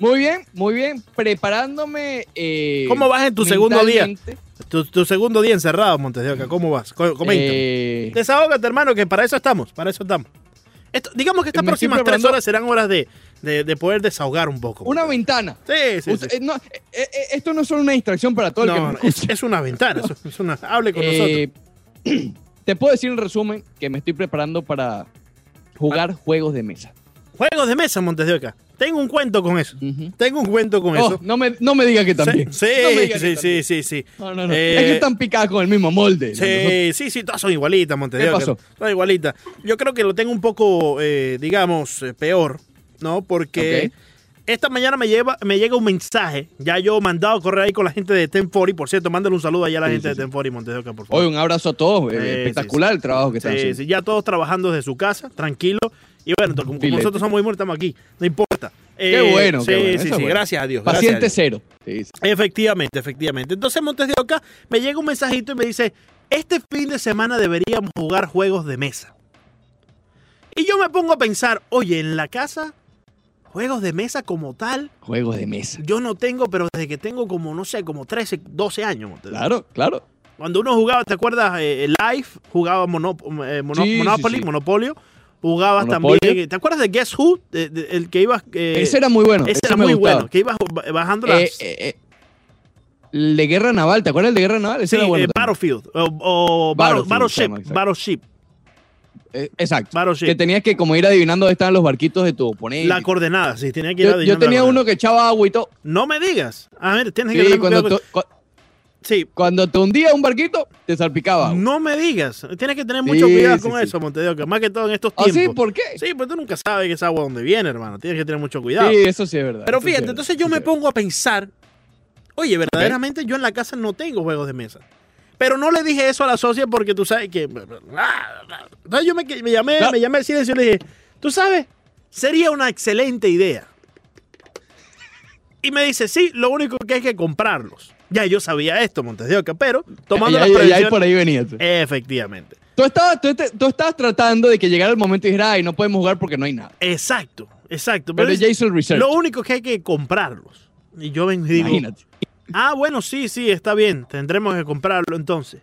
Muy bien, muy bien. Preparándome. eh, ¿Cómo vas en tu segundo día? Tu, tu segundo día encerrado, Montes de Oca, ¿cómo vas? Co- Comenta. eh, Desahógate, hermano, que para eso estamos, para eso estamos. Esto, digamos que estas próximas tres horas serán horas de, de- de poder desahogar un poco. una ventana. Sí, sí, Usted- sí. eh, no, eh, esto no es solo una distracción para todo el que No, me no, escucha. es, es una ventana, es una, hable con nosotros. Eh, te puedo decir en resumen que me estoy preparando para jugar juegos de mesa. Juegos de mesa, Montes de Oca. Tengo un cuento con eso. Tengo un cuento con Oh, eso. no, me, no me diga que también. Sí, No me sí, que sí, también. sí, sí, sí. No, no, no. Eh, es que están picadas con el mismo molde. Sí, sí, sí, todas son igualitas, Montes de ¿Qué Oca, pasó? Todas igualitas. Yo creo que lo tengo un poco, eh, digamos, eh, peor, ¿no? Porque esta mañana me, lleva, me llega un mensaje. Ya yo he mandado a correr ahí con la gente de Ten40. Por cierto, mándale un saludo allá a la Sí, gente sí, de sí. Ten40 Montes de Oca, por favor. Hoy un abrazo a todos. eh, Sí, sí, espectacular el trabajo que están Sí, haciendo. sí, ya todos trabajando desde su casa, tranquilo. Y bueno, como, nosotros somos muy estamos aquí. No importa. Qué Eh, bueno, Sí, qué bueno, sí, sí. bueno. Gracias a Dios. a Paciente Dios. cero. Sí, sí. Efectivamente, efectivamente. Entonces Montes de Oca me llega un mensajito y me dice, este fin de semana deberíamos jugar juegos de mesa. Y yo me pongo a pensar, oye, en la casa, juegos de mesa como tal, Juegos de mesa. yo no tengo, pero desde que tengo como, no sé, como 13, 12 años. Montes. Claro, claro. Cuando uno jugaba, ¿te acuerdas? Eh, Live, jugaba Mono- eh, Monopoly. Monopolio. Jugabas Monopolio. también. ¿Te acuerdas de Guess Who? De- de- el que iba. eh, ese era muy bueno. ese ese era muy gustaba. bueno. Que ibas bajando las. Eh, eh, eh, el de Guerra Naval, ¿te acuerdas el de Guerra Naval? Ese sí, era bueno eh. Battlefield. O, o Battle- Battlefield, Battleship. Battleship. Eh, exacto. Battleship. Que tenías que como ir adivinando dónde estaban los barquitos de tu oponente. La coordenada, sí, tenía que ir yo, yo adivinando tenía la uno que echaba agua y todo. No me digas. A ver, tienes que Sí, tener cuando, cuidado te, con- cu- Sí, cuando te hundía un barquito, te salpicaba. no me digas. Tienes que tener Sí, mucho cuidado sí, con sí. eso, Montevideo, más que todo en estos ¿Ah, tiempos. sí? ¿Por qué? Sí, pues tú nunca sabes que esa agua dónde viene, hermano. Tienes que tener mucho cuidado. Sí, eso sí es verdad. Pero fíjate, es entonces yo me pongo a pensar, oye, verdaderamente yo en la casa no tengo juegos de mesa. Pero no le dije eso a la socia porque tú sabes que... Entonces yo me, me llamé, No. me llamé al silencio y le dije, tú sabes, sería una excelente idea. Y me dice, sí, lo único que hay que comprarlos. Ya yo sabía esto, Montes de Oca, pero tomando Ya- las ya- ya ahí previsiones... por ahí venía. Efectivamente. Tú estabas, tú, te- tú estabas tratando de que llegara el momento y dijera, ay, no podemos jugar porque no hay nada. Exacto, exacto. Pero es- ya hizo el research. lo único que hay que comprarlos. Y yo vengo y digo, Imagínate. Ah, bueno, sí, sí, está bien. Tendremos que comprarlo entonces.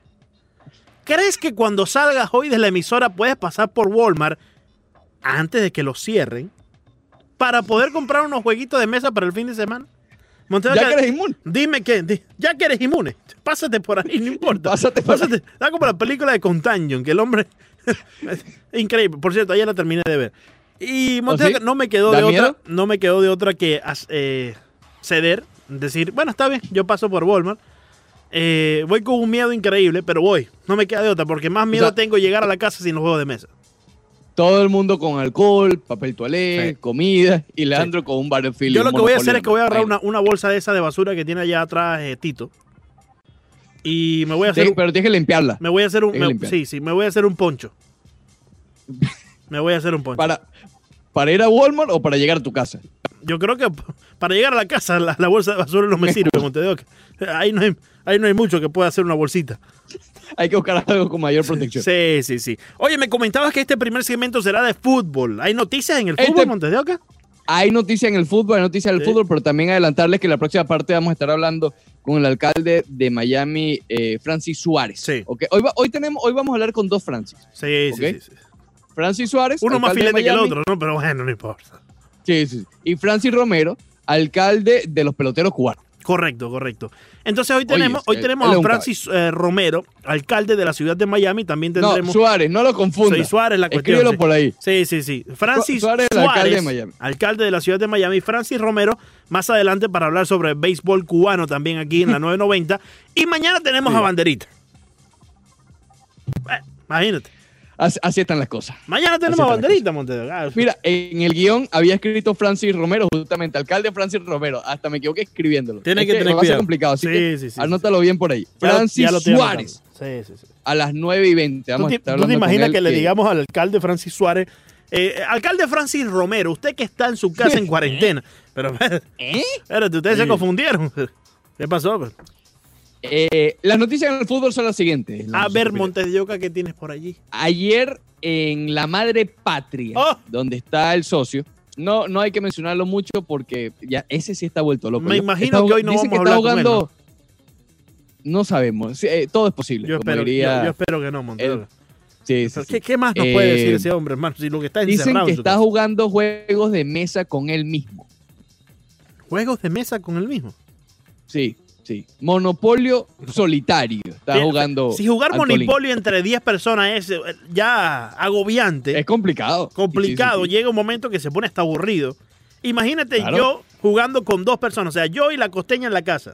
¿Crees que cuando salgas hoy de la emisora puedes pasar por Walmart antes de que lo cierren para poder comprar unos jueguitos de mesa para el fin de semana? Montero, Ya que eres inmune. Dime que, di- ya que eres inmune, pásate por ahí, no importa. Pásate por Pásate. Da como la película de Contagion, que el hombre. Increíble. Por cierto, ayer la terminé de ver. Y Montero, sí? no me quedó ¿Da de otra, no me quedó de otra que eh, ceder, decir, bueno, está bien, yo paso por Walmart. Eh, voy con un miedo increíble, pero voy. No me queda de otra, porque más miedo sea- tengo llegar a la casa sin los juegos de mesa. Todo el mundo con alcohol, papel toalé, Sí. comida y Leandro con un Battlefield. Yo lo que voy a hacer es que voy a agarrar una, una bolsa de esa de basura que tiene allá atrás eh, Tito. Y me voy a hacer Sí, un- pero tienes que limpiarla. Me voy a hacer un. Me- sí, sí, me voy a hacer un poncho. Me voy a hacer un poncho. Para, ¿Para ir a Walmart o para llegar a tu casa? Yo creo que para llegar a la casa la, la bolsa de basura no me sirve, Montedoc. Ahí no, hay, ahí no hay mucho que pueda hacer una bolsita. Hay que buscar algo con mayor protección. Sí, sí, sí. Oye, me comentabas que este primer segmento será de fútbol. ¿Hay noticias en el Este- fútbol, Montedoc? Hay noticias en el fútbol, hay noticias del Sí. fútbol, pero también adelantarles que en la próxima parte vamos a estar hablando con el alcalde de Miami, eh, Francis Suárez. Sí. Ok, Hoy, va- hoy, tenemos, hoy vamos a hablar con dos Francis. Sí, sí, sí, sí. Francis Suárez. Uno más filete que el otro, ¿no? Pero bueno, no importa. Sí, sí. Y Francis Romero, alcalde de los peloteros cubanos. Correcto, correcto. Entonces hoy Oye, tenemos, hoy él- tenemos a Francis eh, Romero, alcalde de la ciudad de Miami. También No, tendremos. Suárez, no lo confunda. Sí, Suárez la cuestión. Escríbelo sí. por ahí. Sí, sí, sí. Francis Su- Suárez, Suárez, el alcalde de Miami. alcalde de la ciudad de Miami. Francis Romero, más adelante para hablar sobre béisbol cubano también aquí en la 990. y mañana tenemos Sí. a Banderita. Eh, imagínate. Así, así están las cosas. Mañana tenemos a Banderita, Montevideo. Ah, Mira, en el guion había escrito Francis Romero, justamente, alcalde Francis Romero. Hasta me equivoqué escribiéndolo. Tiene Es que tener va a ser cuidado. complicado, así Sí, que sí, sí, anótalo bien por ahí. ya lo- Francis ya lo Suárez, anotando. Sí, sí, sí. a las 9 y 20. ¿Tú Vamos a te, estar tú te imaginas que le digamos al alcalde Francis Suárez, eh, alcalde Francis Romero, usted que está en su casa en cuarentena, pero ¿Eh? espérate, ustedes se confundieron. ¿Qué pasó? Eh, las noticias en el fútbol son las siguientes. A ver. Montes de ¿qué tienes por allí? Ayer en La Madre Patria, Oh. donde está el socio, no, no hay que mencionarlo mucho porque ya ese sí está vuelto loco. Me imagino está- que hoy no vamos a está hablar con él, jugando. No sabemos. Sí, eh, todo es posible. Yo como espero, diría- yo, yo espero que no, Montero. sí, sí. ¿Qué, qué más nos puede Eh, decir ese hombre, hermano? Si lo que está Dicen que está jugando juegos de mesa con él mismo. Juegos de mesa con el mismo. Sí, sí. Monopolio solitario. Está jugando. Si jugar Antolín. Monopolio entre 10 personas es eh, ya agobiante, Es complicado. complicado, Sí, llega un momento que se pone hasta aburrido. Imagínate Claro. yo jugando con dos personas, o sea, yo y la costeña en la casa.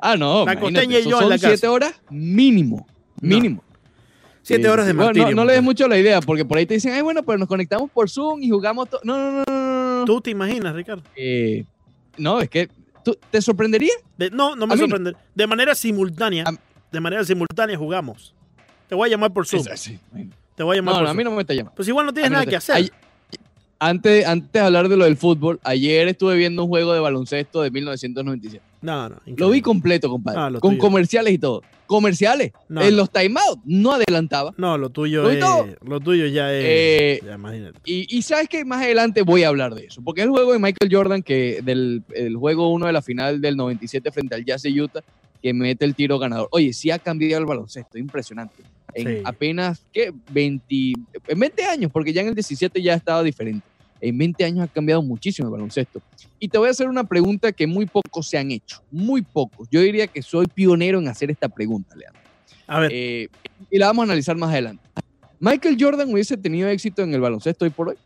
Ah, no. La costeña y yo en la casa. siete horas mínimo. No. Mínimo. Siete Sí, horas de. Bueno, martirio. no, no le des mucho la idea, porque por ahí te dicen, ay, bueno, pero nos conectamos por Zoom y jugamos todo. No, no, no, no, no, no. ¿Tú te imaginas, Ricardo? Eh, no, es que ¿tú- ¿te sorprendería? De- no, no me A mí no. sorprende. De manera simultánea, A- de manera simultánea jugamos. Te voy a llamar por Zoom. Sí, bueno. Te voy a llamar No, por no, a mí Zoom. no me está llamando. Pues igual no tienes nada te- que hacer. Ay- Antes, antes de hablar de lo del fútbol, ayer estuve viendo un juego de baloncesto de 1997. No, no. Lo vi increíble. completo, compadre. Ah, con tuyo. comerciales y todo. Comerciales. No, en los timeouts no adelantaba. No, lo tuyo Lo es. Lo tuyo ya es. Eh, ya, imagínate. Y, y sabes que más adelante voy a hablar de eso. Porque el juego de Michael Jordan, que del el juego 1 de la final del 97 frente al Jazz de Utah, que mete el tiro ganador. Oye, sí ha cambiado el baloncesto, impresionante. En Sí. apenas, ¿qué? 20, en 20 años, porque ya en el 17 ya estaba diferente. En 20 años ha cambiado muchísimo el baloncesto. Y te voy a hacer una pregunta que muy pocos se han hecho. Muy pocos. Yo diría que soy pionero en hacer esta pregunta, Leandro. A ver, Eh, y la vamos a analizar más adelante. ¿Michael Jordan hubiese tenido éxito en el baloncesto hoy por hoy?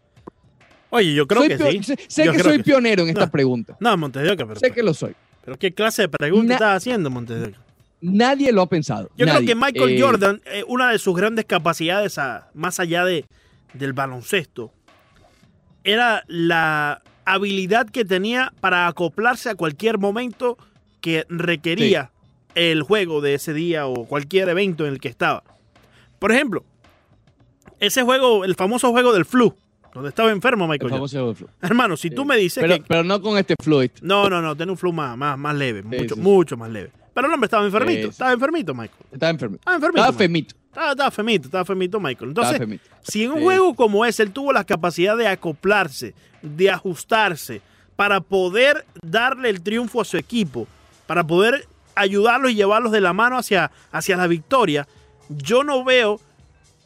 oye, yo creo Soy que sí. Sé, que soy que sí. pionero en esta No. pregunta. No, Montevideo, pero, Sé que lo soy. pero ¿qué clase de pregunta Na- estás haciendo, Montevideo? Nadie lo ha pensado. Yo Nadie. creo que Michael Eh, Jordan, eh, una de sus grandes capacidades, a- más allá de, del baloncesto, era la habilidad que tenía para acoplarse a cualquier momento que requería el juego de ese día o cualquier evento en el que estaba. Por ejemplo, ese juego, el famoso juego del flu, donde estaba enfermo el Michael Jordan. famoso juego de flu. Hermano, si tú Sí. me dices Pero, que... pero no con este fluid. No, no, no, tiene un flu más, más, más leve, mucho, mucho más leve. Pero el hombre estaba enfermito, estaba enfermito, Michael. Estaba enfermo. Estaba enfermito. Estaba femito. Estaba, estaba femito, estaba femito Michael. Entonces, femito. si en un juego como ese él tuvo la capacidad de acoplarse, de ajustarse, para poder darle el triunfo a su equipo, para poder ayudarlos y llevarlos de la mano hacia, hacia la victoria, yo no veo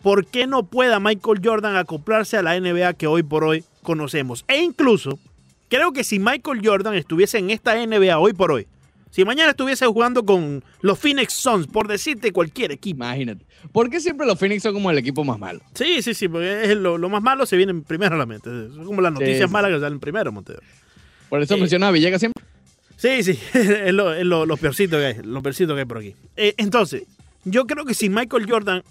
por qué no pueda Michael Jordan acoplarse a la NBA que hoy por hoy conocemos. E incluso, creo que si Michael Jordan estuviese en esta NBA hoy por hoy, si mañana estuviese jugando con los Phoenix Suns, por decirte cualquier equipo, Imagínate. ¿Por qué siempre los Phoenix son como el equipo más malo? Sí, sí, sí, porque es lo, lo más malo se viene primero a la mente. Son como las noticias sí. malas que salen primero, Montero. Por eso Eh, menciona a Villegas siempre. Sí, sí, es lo, es lo, lo peorcito que hay, lo peorcito que hay por aquí. Eh, entonces, yo creo que si Michael Jordan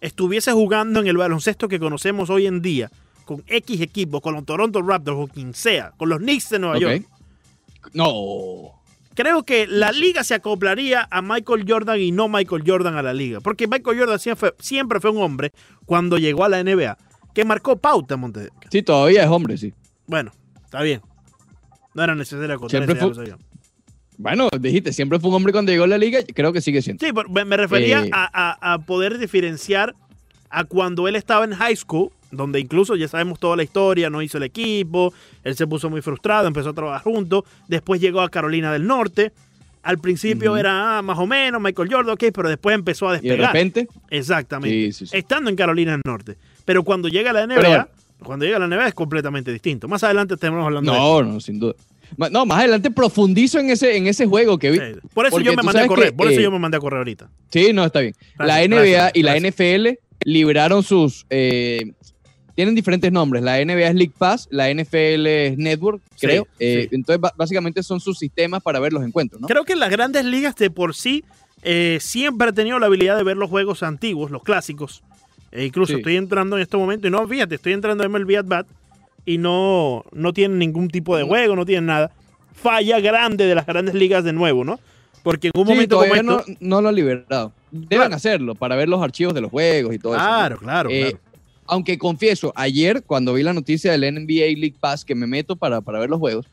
estuviese jugando en el baloncesto que conocemos hoy en día, con X equipos, con los Toronto Raptors o quien sea, con los Knicks de Nueva. York, No. Creo que la liga se acoplaría a Michael Jordan y no Michael Jordan a la liga. Porque Michael Jordan siempre, siempre fue un hombre, cuando llegó a la NBA, que marcó pauta, Monte. Sí, todavía es hombre, sí. Bueno, está bien. No era necesario acotar Siempre fue-. Bueno, dijiste, siempre fue un hombre cuando llegó a la liga, creo que sigue siendo. Sí, pero me me refería Eh. a, a- a poder diferenciar a cuando él estaba en high school, donde incluso ya sabemos toda la historia, no hizo el equipo, él se puso muy frustrado, empezó a trabajar juntos, después llegó a Carolina del Norte. Al principio era ah, más o menos Michael Jordan, ok, pero después empezó a Y de despegar. repente, Exactamente. Sí, sí, sí. Estando en Carolina del Norte. Pero cuando llega a la NBA, Pero cuando llega a la NBA es completamente distinto. Más adelante estaremos hablando de no, no, sin duda. No, más adelante profundizo en ese, en ese juego que vi. Por eso Porque yo me mandé a correr. que, por eso eh, yo me mandé a correr ahorita. Sí, no, está bien. la NBA gracias, y la gracias. NFL liberaron sus... eh, tienen diferentes nombres. La NBA es League Pass, la NFL es Network, Sí, creo. Eh, sí. Entonces, básicamente son sus sistemas para ver los encuentros, ¿no? Creo que las grandes ligas de por sí eh, siempre han tenido la habilidad de ver los juegos antiguos, los clásicos. E incluso Sí. estoy entrando en este momento y no, fíjate, estoy entrando a MLB At Bat y no, no tienen ningún tipo de juego, no tienen nada. Falla grande de las grandes ligas de nuevo, ¿no? Porque en un Sí, momento como esto... no, no lo han liberado. Deben Claro. hacerlo para ver los archivos de los juegos y todo eso. ¿no? Claro, claro, Eh, claro. Aunque confieso, ayer cuando vi la noticia del NBA League Pass que me meto para, para ver los juegos,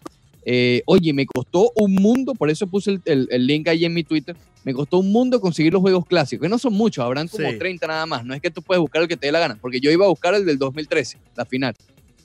eh, oye, me costó un mundo, por eso puse el, el- el link ahí en mi Twitter, me costó un mundo conseguir los juegos clásicos, que no son muchos, habrán como Sí. 30 nada más, no es que tú puedes buscar el que te dé la gana, porque yo iba a buscar el del 2013, la final.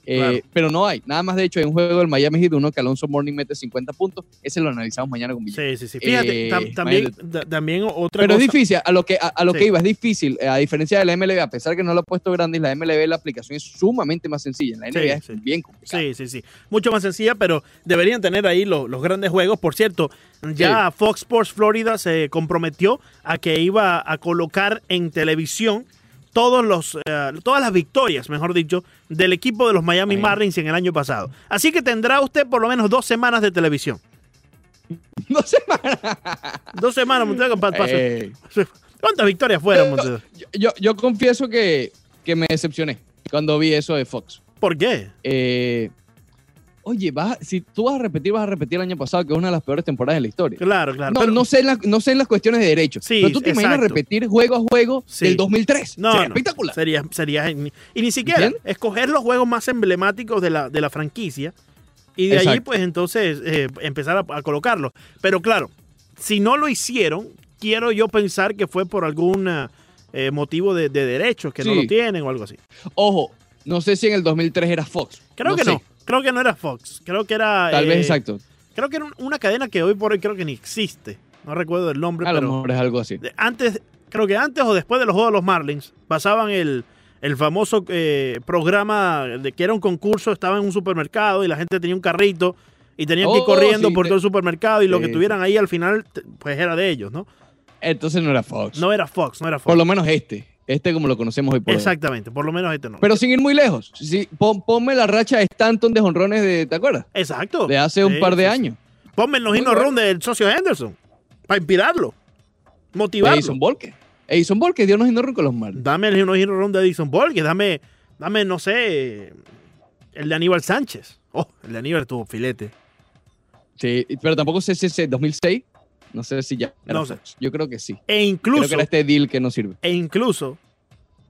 Eh, Claro. Pero no hay. Nada más, de hecho, hay un juego del Miami Heat, uno que Alonso Morning mete 50 puntos. Ese lo analizamos mañana con. Sí, sí, sí. Fíjate, Eh, tam- también, también otra Pero cosa. es difícil, a lo que, a, a lo Sí. que iba, es difícil. eh, A diferencia de la MLB, a pesar que no lo ha puesto grande, la MLB la aplicación es sumamente más sencilla. En la Sí, NBA es sí. bien complicada. Sí, sí, sí. Mucho más sencilla, pero deberían tener ahí los, los grandes juegos. Por cierto, ya Fox Sports Florida se comprometió a que iba a colocar en televisión todos los, eh, todas las victorias, mejor dicho, del equipo de los Miami. Marlins en el año pasado. Así que tendrá usted por lo menos dos semanas de televisión. No sé. Dos semanas, Montero, Eh, ¿Cuántas victorias fueron, Montero? yo, yo, yo confieso que, que me decepcioné cuando vi eso de Fox. ¿Por qué? Eh, oye, vas si tú vas a repetir, vas a repetir el año pasado, que es una de las peores temporadas de la historia. Claro, claro. No, pero- no, sé en las- no sé en las cuestiones de derechos. Sí, pero tú te imaginas repetir juego a juego Sí. del 2003. No, Sería no, espectacular. Sería, sería Y ni siquiera ¿Entiendes? escoger los juegos más emblemáticos de la, de la franquicia y de allí, Exacto. pues entonces eh, empezar a, a colocarlos. Pero claro, si no lo hicieron, quiero yo pensar que fue por algún eh, motivo de, de derechos que no lo tienen o algo así. Ojo, no sé si en el 2003 era Fox. Creo que sé. no. Creo que no era Fox. Creo que era. Tal eh, vez exacto. Creo que era un- una cadena que hoy por hoy creo que ni existe. No recuerdo el nombre, A lo pero. mejor es algo así. antes, creo que antes o después de los Juegos de los Marlins, pasaban el, el famoso eh, programa de que era un concurso, estaba en un supermercado y la gente tenía un carrito y tenían que ir Oh, corriendo sí, por de- todo el supermercado y lo que tuvieran ahí al final, pues era de ellos, ¿no? Entonces no era Fox. No era Fox, no era Fox. Por lo menos este. Este como lo conocemos hoy por hoy. Exactamente, por lo menos este no. Pero sin ir muy lejos. Sí, pon- ponme la racha de Stanton de jonrones de, ¿te acuerdas? Exacto. De hace un Sí, par de sí, sí. años. Ponme los bueno. run del socio Henderson para inspirarlo, motivarlo. Edison Volker. Edison Volker dio unos hindorros con los Marlins. Dame el himno run de Edison Volker, dame, dame, no sé, el de Aníbal Sánchez. Oh, el de Aníbal tuvo filete. Sí, pero tampoco sé si ese 2006. No sé si ya No sé. Yo creo que sí. E Creo incluso, que era este deal que no sirve. e incluso,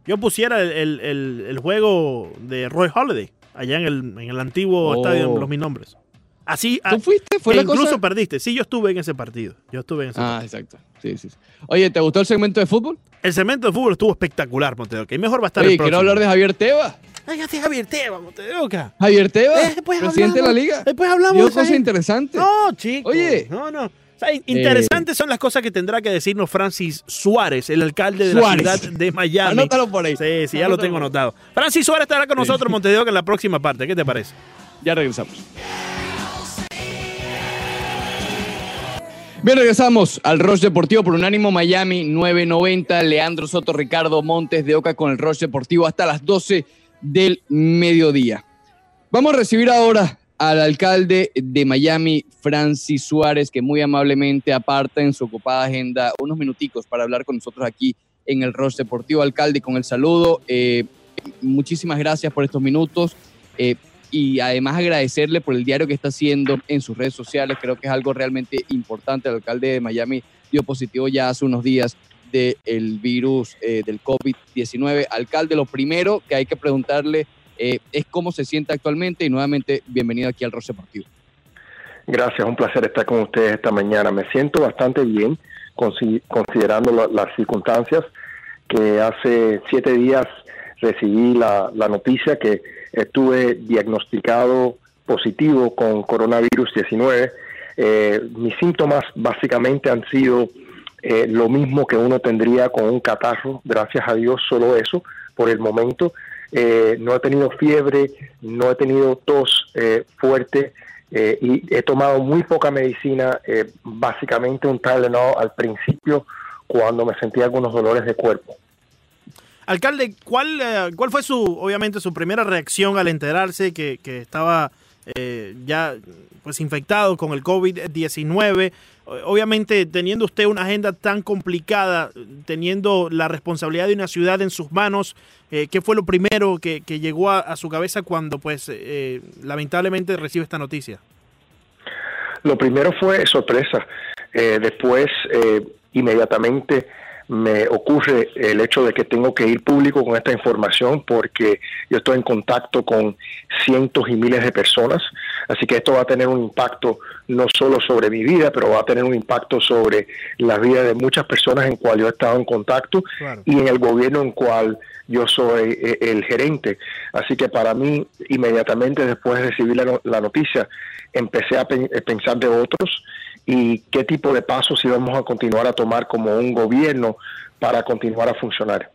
yo pusiera el, el- el- el juego de Roy Holiday allá en el, en el antiguo Oh. estadio de los mil nombres. Así, ¿Tú fuiste? ¿Fue e la incluso cosa? perdiste. Sí, yo estuve en ese partido. Yo estuve en ese Ah, exacto. Sí, sí, sí. Oye, ¿te gustó el segmento de fútbol? El segmento de fútbol estuvo espectacular, Montedoca. Y mejor va a estar Oye, el quiero próximo. hablar de Javier Tebas. Ay, Javier Teba, Montedoca. Javier Tebas, Eh, después presidente de la hablamos. liga. Después hablamos de cosas interesantes. No, chicos. Oye. No, no. Sea, interesantes son las cosas que tendrá que decirnos Francis Suárez, el alcalde de Suárez. la ciudad de Miami. Anótalo por ahí. Sí, sí, ya lo tengo anotado. Francis Suárez estará con nosotros, Montevideo, en la próxima parte. ¿Qué te parece? Ya regresamos. Bien, regresamos al Roche Deportivo por Unánimo Miami 990. Leandro Soto, Ricardo Montes de Oca con el Roche Deportivo hasta las 12 del mediodía. Vamos a recibir ahora al alcalde de Miami, Francis Suárez, que muy amablemente aparta en su ocupada agenda unos minuticos para hablar con nosotros aquí en el Roche Deportivo. Alcalde, con el saludo. eh, muchísimas gracias por estos minutos. Eh, y además agradecerle por el diario que está haciendo en sus redes sociales. Creo que es algo realmente importante. El alcalde de Miami dio positivo ya hace unos días del virus eh, del COVID-19. Alcalde, lo primero que hay que preguntarle eh, es cómo se siente actualmente y nuevamente bienvenido aquí al Roche Deportivo. Gracias, un placer estar con ustedes esta mañana. Me siento bastante bien consi- considerando la- las circunstancias que hace siete días recibí la, la noticia que estuve diagnosticado positivo con coronavirus 19. Eh, mis síntomas básicamente han sido eh, lo mismo que uno tendría con un catarro, gracias a Dios, solo eso por el momento. Eh, no he tenido fiebre, no he tenido tos eh, fuerte eh, y he tomado muy poca medicina, eh, básicamente un Tylenol al principio cuando me sentía algunos dolores de cuerpo. Alcalde, ¿cuál, eh, ¿cuál fue su, obviamente, su primera reacción al enterarse que, que estaba eh, ya pues infectado con el COVID-19? O- Obviamente, teniendo usted una agenda tan complicada, teniendo la responsabilidad de una ciudad en sus manos, eh, ¿qué fue lo primero que, que llegó a, a su cabeza cuando, pues, eh, lamentablemente recibe esta noticia? Lo primero fue sorpresa. Eh, después, eh, inmediatamente me ocurre el hecho de que tengo que ir público con esta información porque yo estoy en contacto con cientos y miles de personas, así que esto va a tener un impacto no solo sobre mi vida, pero va a tener un impacto sobre la vida de muchas personas en cual yo he estado en contacto y en el gobierno en cual yo soy eh, el gerente. Así que para mí, inmediatamente después de recibir la, noticia, empecé a eh, pensar de otros y qué tipo de pasos íbamos a continuar a tomar como un gobierno para continuar a funcionar.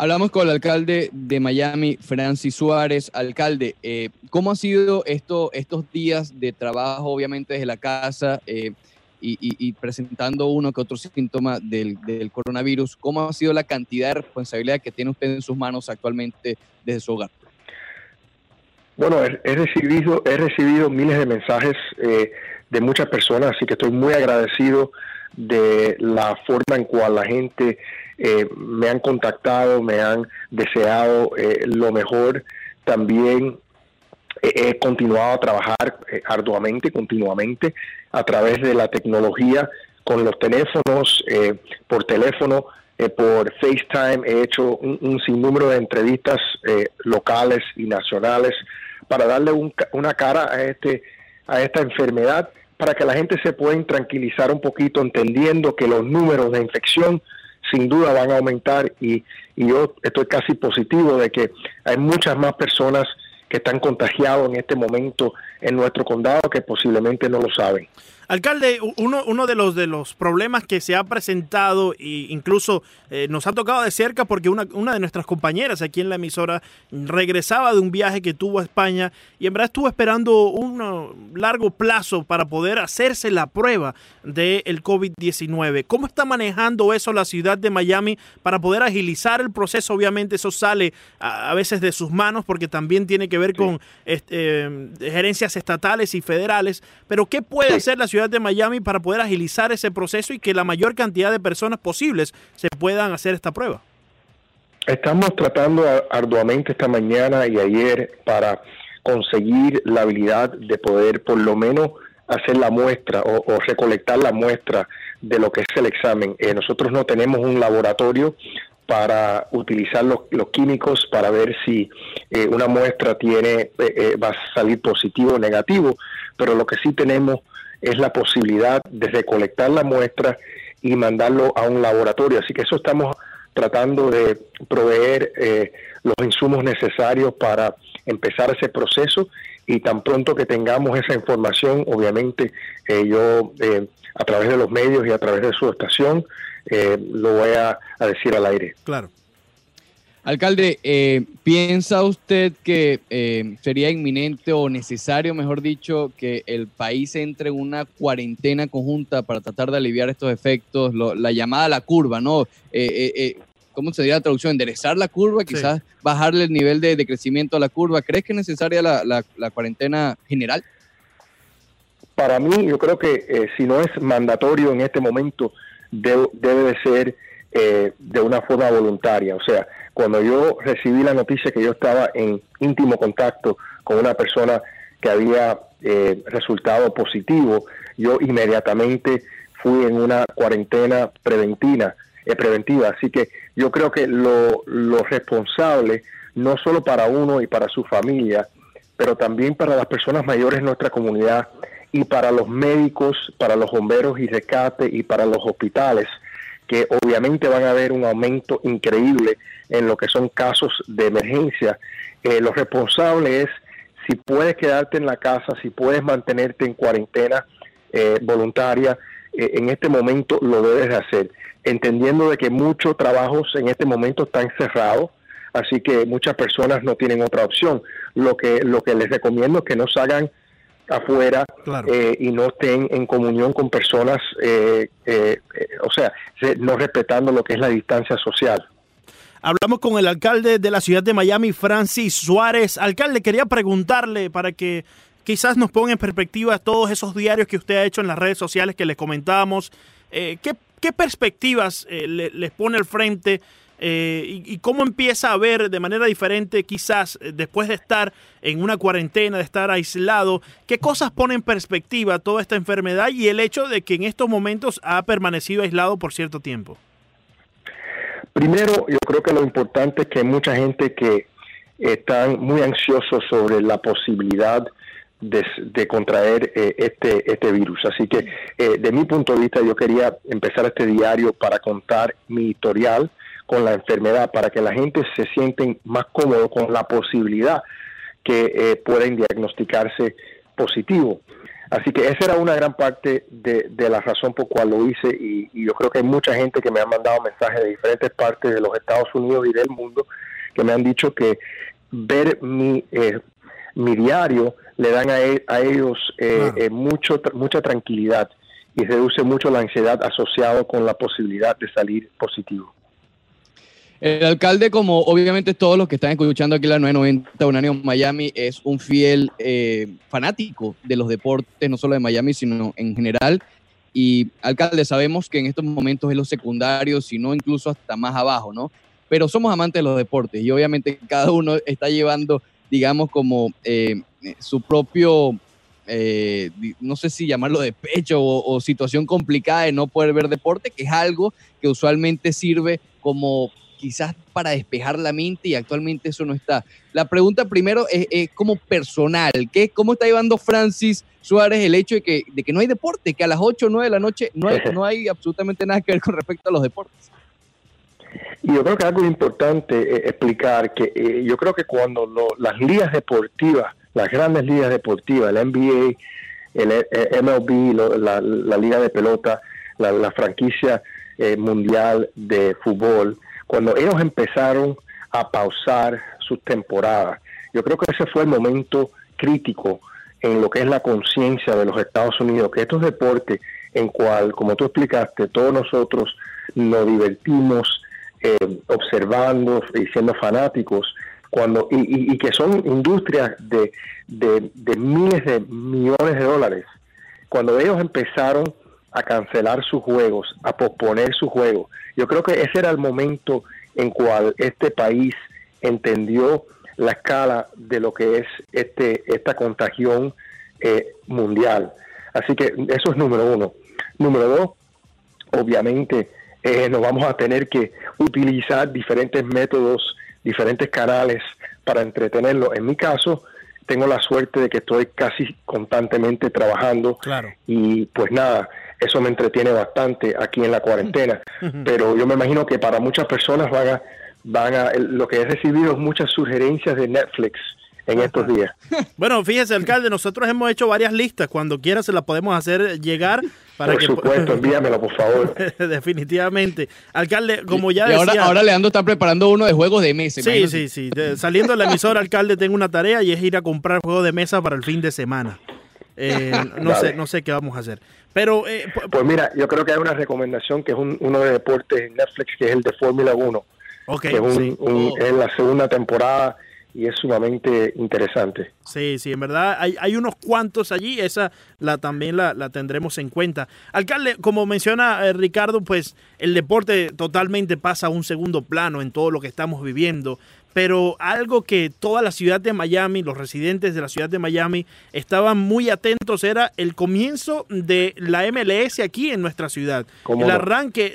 Hablamos con el alcalde de Miami, Francis Suárez. Alcalde, eh, ¿cómo ha sido esto, estos días de trabajo, obviamente desde la casa eh, y, presentando uno que otro síntoma del, coronavirus? ¿Cómo ha sido la cantidad de responsabilidad que tiene usted en sus manos actualmente desde su hogar? Bueno, he, recibido, he recibido miles de mensajes eh, de muchas personas, así que estoy muy agradecido de la forma en cual la gente eh, me han contactado, me han deseado eh, lo mejor. También he continuado a trabajar eh, arduamente, continuamente, a través de la tecnología, con los teléfonos, por teléfono, por FaceTime. He hecho un, sinnúmero de entrevistas locales y nacionales para darle una cara a este a esta enfermedad para que la gente se pueda tranquilizar un poquito entendiendo que los números de infección sin duda van a aumentar y, y yo estoy casi positivo de que hay muchas más personas que están contagiados en este momento en nuestro condado que posiblemente no lo saben. Alcalde, uno, uno de, los, de los problemas que se ha presentado e incluso eh, nos ha tocado de cerca porque una, una de nuestras compañeras aquí en la emisora regresaba de un viaje que tuvo a España y en verdad estuvo esperando un largo plazo para poder hacerse la prueba del COVID-19. ¿Cómo está manejando eso la ciudad de Miami para poder agilizar el proceso? Obviamente eso sale a, veces de sus manos porque también tiene que ver con este, gerencias estatales y federales, pero ¿qué puede hacer la ciudad? De Miami para poder agilizar ese proceso y que la mayor cantidad de personas posibles se puedan hacer esta prueba? Estamos tratando arduamente esta mañana y ayer para conseguir la habilidad de poder por lo menos hacer la muestra o, recolectar la muestra de lo que es el examen. Eh, nosotros no tenemos un laboratorio para utilizar los, químicos para ver si eh, una muestra tiene eh, va a salir positivo o negativo, pero lo que sí tenemos es la posibilidad de recolectar la muestra y mandarlo a un laboratorio. Así que eso estamos tratando de proveer eh, los insumos necesarios para empezar ese proceso y tan pronto que tengamos esa información, obviamente eh, yo eh, a través de los medios y a través de su estación lo voy a decir al aire. Claro. Alcalde, eh, ¿piensa usted que eh, sería inminente o necesario, mejor dicho, que el país entre en una cuarentena conjunta para tratar de aliviar estos efectos? la llamada a la curva, ¿no? Eh, ¿Cómo se diría la traducción? Enderezar la curva, quizás bajarle el nivel de, crecimiento a la curva. ¿Crees que es necesaria la, cuarentena general? Para mí, yo creo que si no es mandatorio en este momento, debe de ser de una forma voluntaria. O sea, cuando yo recibí la noticia que yo estaba en íntimo contacto con una persona que había eh, resultado positivo, yo inmediatamente fui en una cuarentena preventiva, eh, preventiva. Así que yo creo que lo, lo responsable, no solo para uno y para su familia, pero también para las personas mayores en nuestra comunidad y para los médicos, para los bomberos y rescate y para los hospitales, que obviamente van a haber un aumento increíble en lo que son casos de emergencia. Eh, lo responsable es si puedes quedarte en la casa, si puedes mantenerte en cuarentena eh, voluntaria, eh, en este momento lo debes de hacer, entendiendo de que muchos trabajos en este momento están cerrados, así que muchas personas no tienen otra opción. Lo que, lo que les recomiendo es que no salgan afuera eh, y no estén en comunión con personas, eh, eh, o sea, no respetando lo que es la distancia social. Hablamos con el alcalde de la ciudad de Miami, Francis Suárez. Alcalde, quería preguntarle para que quizás nos ponga en perspectiva todos esos diarios que usted ha hecho en las redes sociales que les comentábamos. ¿qué, perspectivas les pone al frente eh, y, cómo empieza a ver de manera diferente quizás eh, después de estar en una cuarentena, de estar aislado, qué cosas pone en perspectiva toda esta enfermedad y el hecho de que en estos momentos ha permanecido aislado por cierto tiempo. Primero, yo creo que lo importante es que hay mucha gente que están muy ansiosos sobre la posibilidad de, contraer eh, este, este virus. Así que, de mi punto de vista, yo quería empezar este diario para contar mi historial, con la enfermedad para que la gente se sienten más cómodo con la posibilidad que eh, pueden diagnosticarse positivo. Así que esa era una gran parte de, la razón por cual lo hice y, yo creo que hay mucha gente que me ha mandado mensajes de diferentes partes de los Estados Unidos y del mundo que me han dicho que ver mi, eh, mi diario le dan a, e, ellos eh, mucho, mucha tranquilidad y reduce mucho la ansiedad asociada con la posibilidad de salir positivo. El alcalde, como obviamente todos los que están escuchando aquí la 990 un año Miami, es un fiel eh, fanático de los deportes, no solo de Miami, sino en general. Y alcalde, sabemos que en estos momentos es lo secundario, sino incluso hasta más abajo, ¿no? Pero somos amantes de los deportes y obviamente cada uno está llevando, digamos, como eh, su propio, eh, no sé si llamarlo de pecho o situación complicada de no poder ver deporte, que es algo que usualmente sirve como quizás para despejar la mente y actualmente eso no está. La pregunta primero es, como personal, ¿qué, ¿cómo está llevando Francis Suárez el hecho de que, de que no hay deporte, que a las 8 o 9 de la noche no hay, no hay absolutamente nada que ver con respecto a los deportes? Y yo creo que algo importante es explicar que eh, yo creo que cuando las ligas deportivas, las grandes ligas deportivas, el NBA, el, MLB, la, liga de pelota, la, franquicia eh, mundial de fútbol, cuando ellos empezaron a pausar sus temporadas, yo creo que ese fue el momento crítico en lo que es la conciencia de los Estados Unidos, que estos deportes en cual, como tú explicaste, todos nosotros nos divertimos eh, observando y siendo fanáticos, cuando y, que son industrias de, de, miles de millones de dólares, cuando ellos empezaron a cancelar sus juegos, a posponer sus juegos. Yo creo que ese era el momento en cual este país entendió la escala de lo que es este esta contagión eh, mundial. Así que eso es número uno. Número dos, obviamente eh, nos vamos a tener que utilizar diferentes métodos, diferentes canales para entretenerlo. En mi caso, tengo la suerte de que estoy casi constantemente trabajando claro. y pues nada, eso me entretiene bastante aquí en la cuarentena. Pero yo me imagino que para muchas personas van a, van a, lo que he recibido es muchas sugerencias de Netflix en estos días. Bueno, fíjese, alcalde, nosotros hemos hecho varias listas. Cuando quiera se las podemos hacer llegar. Para por supuesto, envíamelo, por favor. Definitivamente. Alcalde, como ya decía... Ahora, ahora Leandro está preparando uno de juegos de mesa. Sí, sí, sí. saliendo de la emisora, alcalde, tengo una tarea y es ir a comprar juegos de mesa para el fin de semana. Eh, no, sé, no sé qué vamos a hacer. Pero, eh, pues mira, yo creo que hay una recomendación que es uno de deportes en Netflix, que es el de Fórmula 1. Okay, que oh. es, la segunda temporada y es sumamente interesante. Sí, sí, en verdad hay, hay unos cuantos allí, esa la también la, la tendremos en cuenta. Alcalde, como menciona eh, Ricardo, pues el deporte totalmente pasa a un segundo plano en todo lo que estamos viviendo pero algo que toda la ciudad de Miami, los residentes de la ciudad de Miami, estaban muy atentos era el comienzo de la MLS aquí en nuestra ciudad. El arranque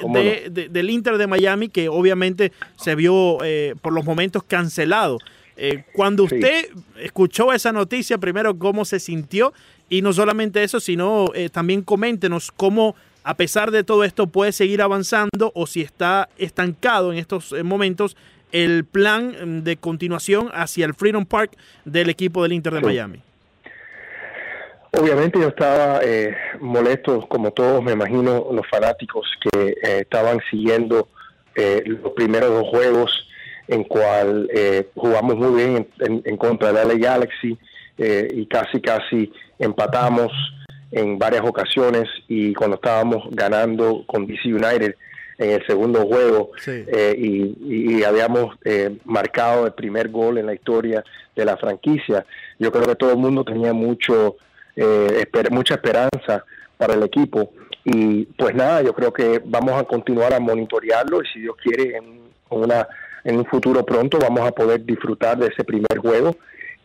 del Inter de Miami, que obviamente se vio eh, por los momentos cancelado. Eh, cuando usted escuchó esa noticia, primero, ¿cómo se sintió? Y no solamente eso, sino eh, también coméntenos cómo, a pesar de todo esto, puede seguir avanzando o si está estancado en estos momentos el plan mm, de continuación hacia el Freedom Park del equipo del Inter de Miami? Obviamente yo estaba eh, molesto, como todos, me imagino, los fanáticos que eh, estaban siguiendo eh, los primeros dos juegos en cual jugamos muy bien en, contra de la Galaxy y casi casi empatamos en varias ocasiones y cuando estábamos ganando con DC United en el segundo juego eh, y, habíamos eh, marcado el primer gol en la historia de la franquicia. Yo creo que todo el mundo tenía mucho eh, mucha esperanza para el equipo. Y pues nada, yo creo que vamos a continuar a monitorearlo y si Dios quiere en una en un futuro pronto vamos a poder disfrutar de ese primer juego.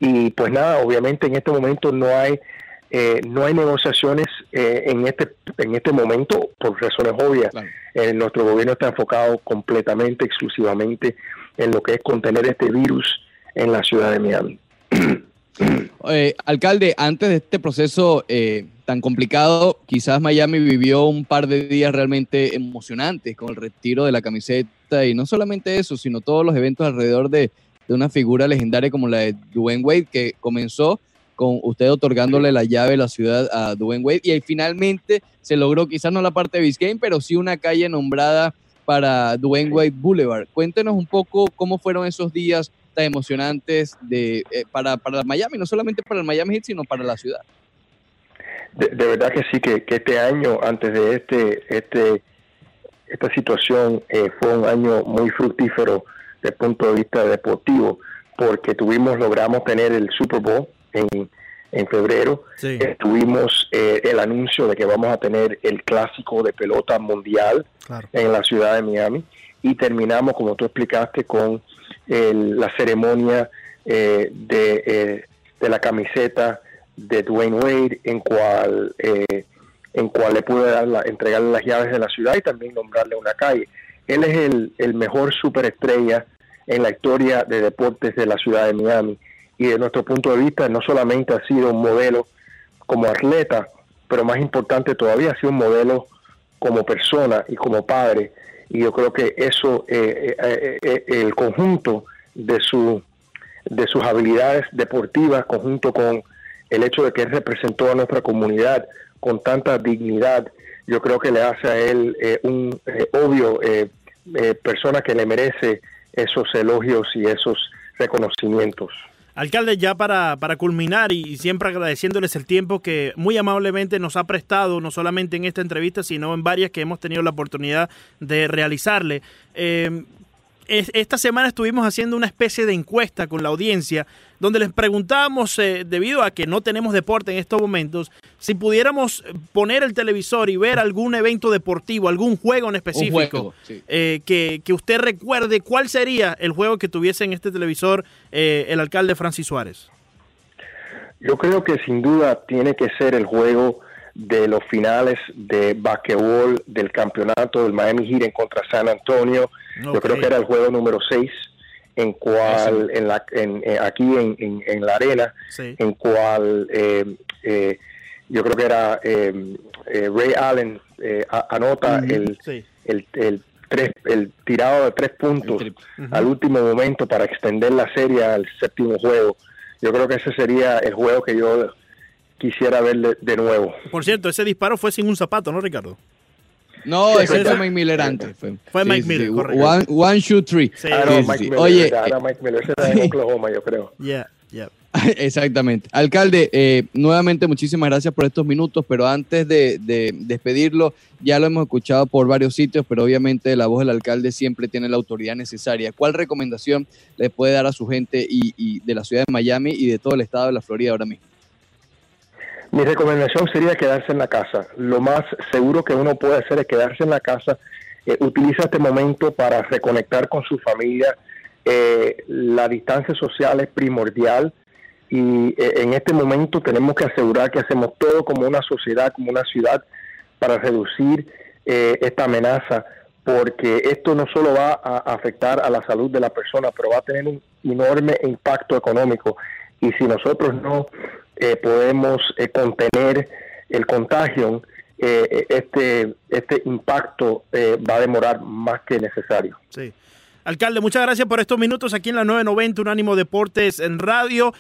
Y pues nada, obviamente en este momento no hay eh, no hay negociaciones eh, en este en este momento por razones obvias. Eh, nuestro gobierno está enfocado completamente, exclusivamente en lo que es contener este virus en la ciudad de Miami. alcalde, antes de este proceso tan complicado, quizás Miami vivió un par de días realmente emocionantes con el retiro de la camiseta y no solamente eso, sino todos los eventos alrededor de, de una figura legendaria como la de Dwayne Wade, que comenzó con usted otorgándole la llave de la ciudad a Dwayne Wade y finalmente se logró quizás no la parte de Biscayne, pero sí una calle nombrada para Dwayne Wade Boulevard. Cuéntenos un poco cómo fueron esos días tan emocionantes de, eh, para, para Miami, no solamente para el Miami Heat, sino para la ciudad. De, verdad que sí, que, este año, antes de este, este, esta situación, eh, fue un año muy fructífero desde el punto de vista deportivo, porque tuvimos, logramos tener el Super Bowl en, en febrero. Tuvimos eh, el anuncio de que vamos a tener el clásico de pelota mundial en la ciudad de Miami y terminamos, como tú explicaste, con la ceremonia eh, de, eh, de, la camiseta de Dwayne Wade, en cual en cual le pude dar la, entregarle las llaves de la ciudad y también nombrarle una calle. Él es el, el mejor superestrella en la historia de deportes de la ciudad de Miami y de nuestro punto de vista no solamente ha sido un modelo como atleta, pero más importante todavía ha sido un modelo como persona y como padre. Y yo creo que eso, eh, eh, eh, el conjunto de, su, de sus habilidades deportivas, conjunto con el hecho de que él representó a nuestra comunidad con tanta dignidad, yo creo que le hace a él un obvio persona que le merece esos elogios y esos reconocimientos. Alcalde, ya para, para culminar y siempre agradeciéndoles el tiempo que muy amablemente nos ha prestado, no solamente en esta entrevista, sino en varias que hemos tenido la oportunidad de realizarle. Eh, esta semana estuvimos haciendo una especie de encuesta con la audiencia donde les preguntábamos, eh, debido a que no tenemos deporte en estos momentos, si pudiéramos poner el televisor y ver algún evento deportivo, algún juego en específico, eh, que, usted recuerde, ¿cuál sería el juego que tuviese en este televisor eh, el alcalde Francis Suárez? Yo creo que sin duda tiene que ser el juego de los finales de basquetbol del campeonato del Miami Heat en contra San Antonio. Yo creo que era el juego número 6 en cual en la en, eh, aquí en, en, la arena en cual eh, eh, yo creo que era Ray Allen anota el, el, el, tres, el tirado de tres puntos al último momento para extender la serie al séptimo juego. Yo creo que ese sería el juego que yo quisiera ver de nuevo por cierto ese disparo fue sin un zapato no Ricardo no, ese fue Mike Miller antes. Fue, Mike Miller, correcto. One, one, shoot, three. Ah, Mike Miller, Oye, era Mike Miller, ese era en Oklahoma, yo creo. Yeah, yeah. Exactamente. Alcalde, eh, nuevamente muchísimas gracias por estos minutos, pero antes de, de, despedirlo, ya lo hemos escuchado por varios sitios, pero obviamente la voz del alcalde siempre tiene la autoridad necesaria. ¿Cuál recomendación le puede dar a su gente y, y de la ciudad de Miami y de todo el estado de la Florida ahora mismo? Mi recomendación sería quedarse en la casa. Lo más seguro que uno puede hacer es quedarse en la casa. Eh, utiliza este momento para reconectar con su familia. Eh, la distancia social es primordial y eh, en este momento tenemos que asegurar que hacemos todo como una sociedad, como una ciudad, para reducir esta amenaza, porque esto no solo va a afectar a la salud de la persona, pero va a tener un enorme impacto económico. Y si nosotros no eh, podemos eh, contener el contagio, eh, este, este impacto va a demorar más que necesario. Sí. Alcalde, muchas gracias por estos minutos aquí en la 990 Unánimo Deportes en radio.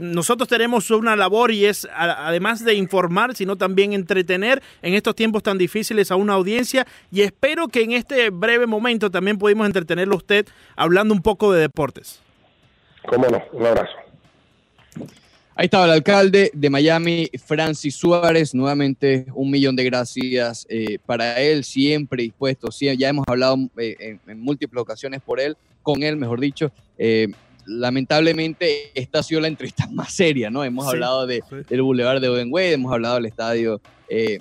nosotros tenemos una labor y es, además de informar, sino también entretener en estos tiempos tan difíciles a una audiencia y espero que en este breve momento también pudimos entretenerlo a usted hablando un poco de deportes. Cómo no, un abrazo. Ahí estaba el alcalde de Miami, Francis Suárez. Nuevamente, un millón de gracias eh, para él, siempre dispuesto. ya hemos hablado eh, en, múltiples ocasiones por él, con él, mejor dicho. Eh, lamentablemente, esta ha sido la entrevista más seria, ¿no? Hemos hablado de, del Boulevard de Owen Wade, hemos hablado del estadio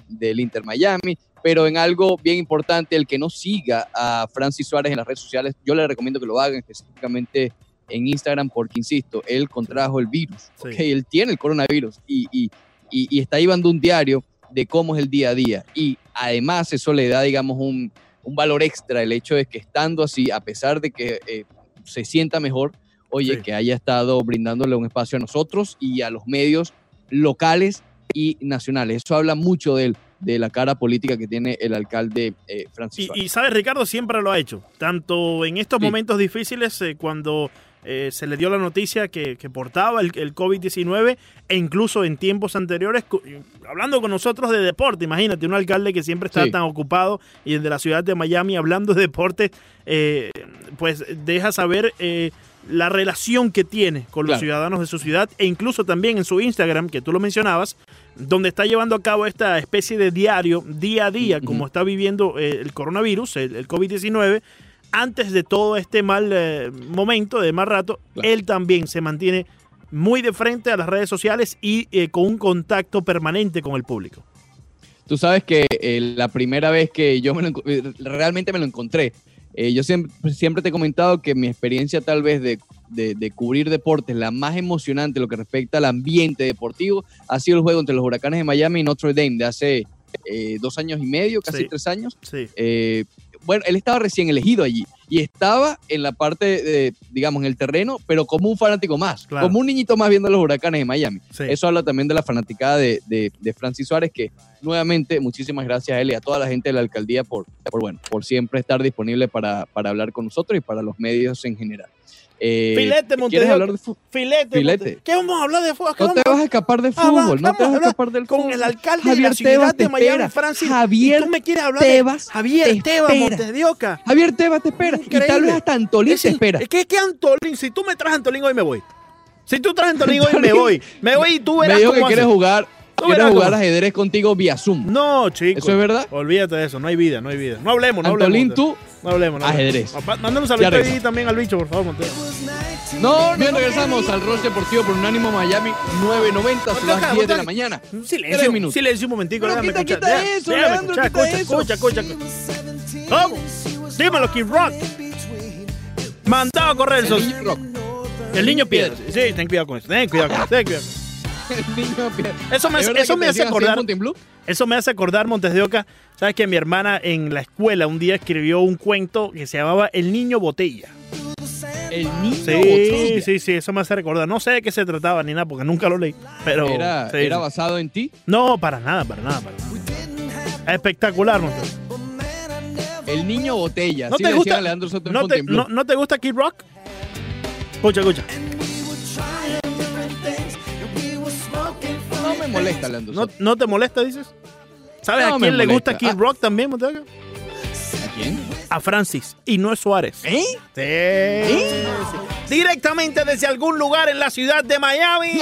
del Inter Miami, pero en algo bien importante, el que no siga a Francis Suárez en las redes sociales, yo le recomiendo que lo hagan específicamente en Instagram porque, insisto, él contrajo el virus, Sí. él tiene el coronavirus y, y, y, y está llevando un diario de cómo es el día a día y además eso le da, digamos, un, un valor extra el hecho de que estando así, a pesar de que eh, se sienta mejor, oye, Sí. que haya estado brindándole un espacio a nosotros y a los medios locales y nacionales. Eso habla mucho de él, de la cara política que tiene el alcalde eh, Francis Y, y sabes, Ricardo siempre lo ha hecho, tanto en estos Sí. momentos difíciles eh, cuando eh, se le dio la noticia que, que portaba el, el COVID-19 e incluso en tiempos anteriores, hablando con nosotros de deporte, imagínate, un alcalde que siempre está Sí. tan ocupado y el de la ciudad de Miami hablando de deporte, eh, pues deja saber eh, la relación que tiene con los Claro. ciudadanos de su ciudad e incluso también en su Instagram, que tú lo mencionabas, donde está llevando a cabo esta especie de diario día a día, como está viviendo eh, el coronavirus, el, el COVID-19, antes de todo este mal eh, momento, de mal rato, Claro. él también se mantiene muy de frente a las redes sociales y eh, con un contacto permanente con el público. Tú sabes que eh, la primera vez que yo me lo realmente me lo encontré, yo siempre, siempre te he comentado que mi experiencia tal vez de, de- de cubrir deportes, la más emocionante lo que respecta al ambiente deportivo, ha sido el juego entre los Huracanes de Miami y Notre Dame de hace eh, dos años y medio, casi Sí. tres años. Sí. Eh, bueno, él estaba recién elegido allí y estaba en la parte, de, digamos, en el terreno, pero como un fanático más, Claro. como un niñito más viendo los huracanes de Miami. Sí. Eso habla también de la fanaticada de, de- de Francis Suárez, que nuevamente muchísimas gracias a él y a toda la gente de la alcaldía por, por, bueno, por siempre estar disponible para, para hablar con nosotros y para los medios en general. Eh, Filete, ¿Quieres Montevideo. hablar de fútbol? Filete. Filete. ¿Qué vamos a hablar de fútbol? ¿Qué No te vas a escapar Ah, va, fútbol, no te vas a escapar del con fútbol. el alcalde de Javier la ciudad Tebas te de Miami. Francis. Javier y tú me quieres hablar Tebas de Javier te Tebas. Montedioca. Javier Tebas te espera y Increíble. tal vez hasta Antolín te espera. Es que es que Antolín, si tú me traes Antolín hoy me voy. Si tú traes Antolín hoy me Antolín. voy. Me voy y tú Me verás dijo que cómo quieres haces. jugar, quieres verás jugar ajedrez contigo vía Zoom. No, chico. ¿Eso es verdad? Olvídate de eso, no hay vida, no hay vida. No hablemos, no Antolín, hablemos. tú, No hablemos, no ajedrez. Papá, Mándale un saludito Ya ahí también al bicho, por favor, Monteo. No, bien, regresamos al Roche Deportivo por Unánimo Miami 990, son las Acá, 10 de la mañana. Silencio, minutos. silencio un momentico, Pero déjame quita, escuchar. quita Déjame- eso, déjame Leandro, escuchar, quita escucha, eso. escucha, escucha. ¿Cómo? Dímelo, Kid Rock. Mandado a correr el. El niño piedra. Sí, ten cuidado con eso. Ten cuidado con eso. ten cuidado con eso. El niño. Eso me, ¿Es verdad eso que me hace acordar. Eso me hace acordar, Montes de Oca. Sabes que mi hermana en la escuela un día escribió un cuento que se llamaba El niño botella. El niño Sí, botella. sí, sí, eso me hace recordar. No sé de qué se trataba ni nada porque nunca lo leí. Pero Era, sí, era sí. basado en ti. No, para nada, para nada, para nada. Espectacular, Montes. El niño botella. ¿No así te gusta? Leandro Soto ¿No te, ¿No te gusta Kid Rock? Escucha, escucha. Me molesta, ¿No, Soto. no te molesta, dices? ¿Sabes No a quién le molesta. gusta Kid Ah. Rock también, Oca? ¿A quién? A Francis. Y no es Suárez. ¿Eh? Sí. sí. Directamente desde algún lugar en la ciudad de Miami.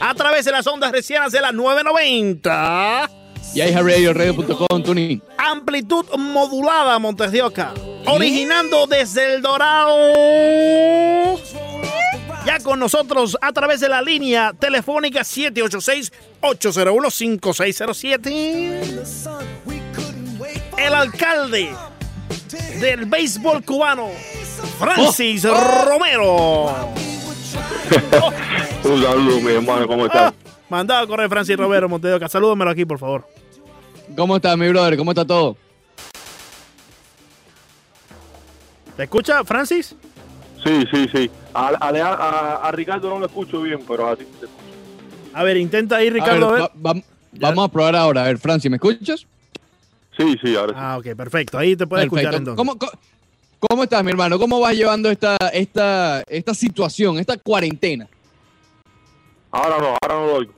a través de las ondas recianas de la 990. Y ahí Radio, radio.com, tuning. Amplitud modulada, Montes de Oca. Originando desde el Dorado. Ya con nosotros a través de la línea telefónica 786-801-5607. El alcalde del béisbol cubano, Francis Romero. Un saludo, mi hermano, ¿cómo Ah, estás? mandado a correr Francis Romero, Montes de Oca. Salúdamelo aquí, por favor. ¿Cómo estás, mi brother? ¿Cómo está todo? ¿Te escucha, Francis? Sí, sí, sí. A, a, a- a Ricardo no lo escucho bien, pero a ti te escucho. A ver, intenta ahí, A Ricardo. a ver. va- va- vamos a probar ahora. A ver, Franci, ¿me escuchas? Sí, sí, ahora sí. Ah, ok, perfecto. Ahí te puede escuchar entonces. ¿Cómo, cómo, cómo estás, mi hermano? ¿Cómo vas llevando esta, esta, esta situación, esta cuarentena? Ahora no, ahora no lo oigo.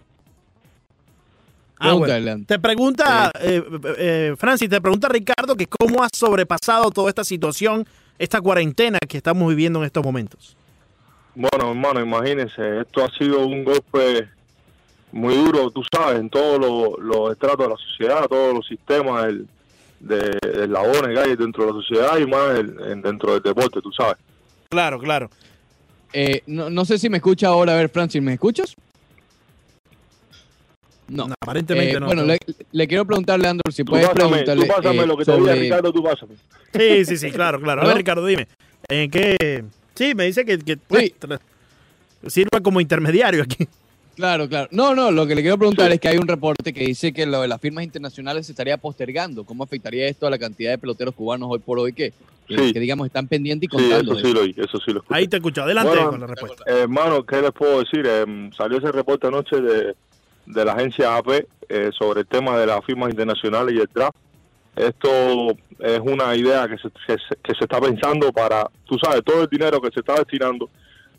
Ah, bueno. Leandro. Te pregunta, eh, eh, Francis, te pregunta Ricardo que cómo has sobrepasado toda esta situación, esta cuarentena que estamos viviendo en estos momentos. Bueno, hermano, imagínense, esto ha sido un golpe muy duro, tú sabes, en todos los, estratos de la sociedad, todos los sistemas del, de, del labor que hay dentro de la sociedad y más el- en- dentro del deporte, tú sabes. Claro, claro. Eh, no, no sé si me escucha ahora. A ver, Francis, ¿me escuchas? No. Aparentemente Eh, no. bueno, le, le quiero preguntar, Leandro, si Tú puedes pásame, preguntarle. tú pásame eh, lo que te diga Ricardo, tú pásame. Sí, sí, sí, claro, claro. A ver. Ricardo, dime. ¿En qué? Sí, me dice que, que, pues, Sí. tra- sirva como intermediario aquí. Claro, claro. No, no, lo que le quiero preguntar Sí. es que hay un reporte que dice que lo de las firmas internacionales se estaría postergando. ¿Cómo afectaría esto a la cantidad de peloteros cubanos hoy por hoy que, Sí. que, digamos, están pendientes y Sí, contando? eso sí lo oí, eso sí lo escuché. Ahí te escucho. Adelante Bueno, con la respuesta. Eh, hermano, ¿qué les puedo decir? Eh, salió ese reporte anoche de, de la agencia AP eh, sobre el tema de las firmas internacionales y el draft. Esto es una idea que se, que que se está pensando para, tú sabes, todo el dinero que se está destinando,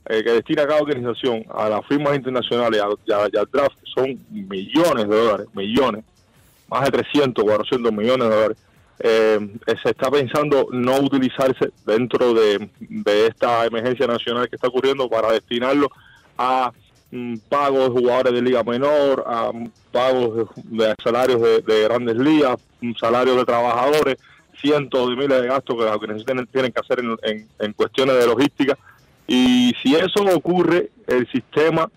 eh, que destina cada organización a las firmas internacionales y, a- al draft son millones de dólares, millones, más de 300, 400 millones de dólares. Eh, se está pensando no utilizarse dentro de, de esta emergencia nacional que está ocurriendo para destinarlo a pagos de jugadores de liga menor, pagos de, salarios de, de grandes ligas, salarios de trabajadores, cientos de miles de gastos que las organizaciones tienen que hacer en, en- en cuestiones de logística. Y si eso ocurre, el sistema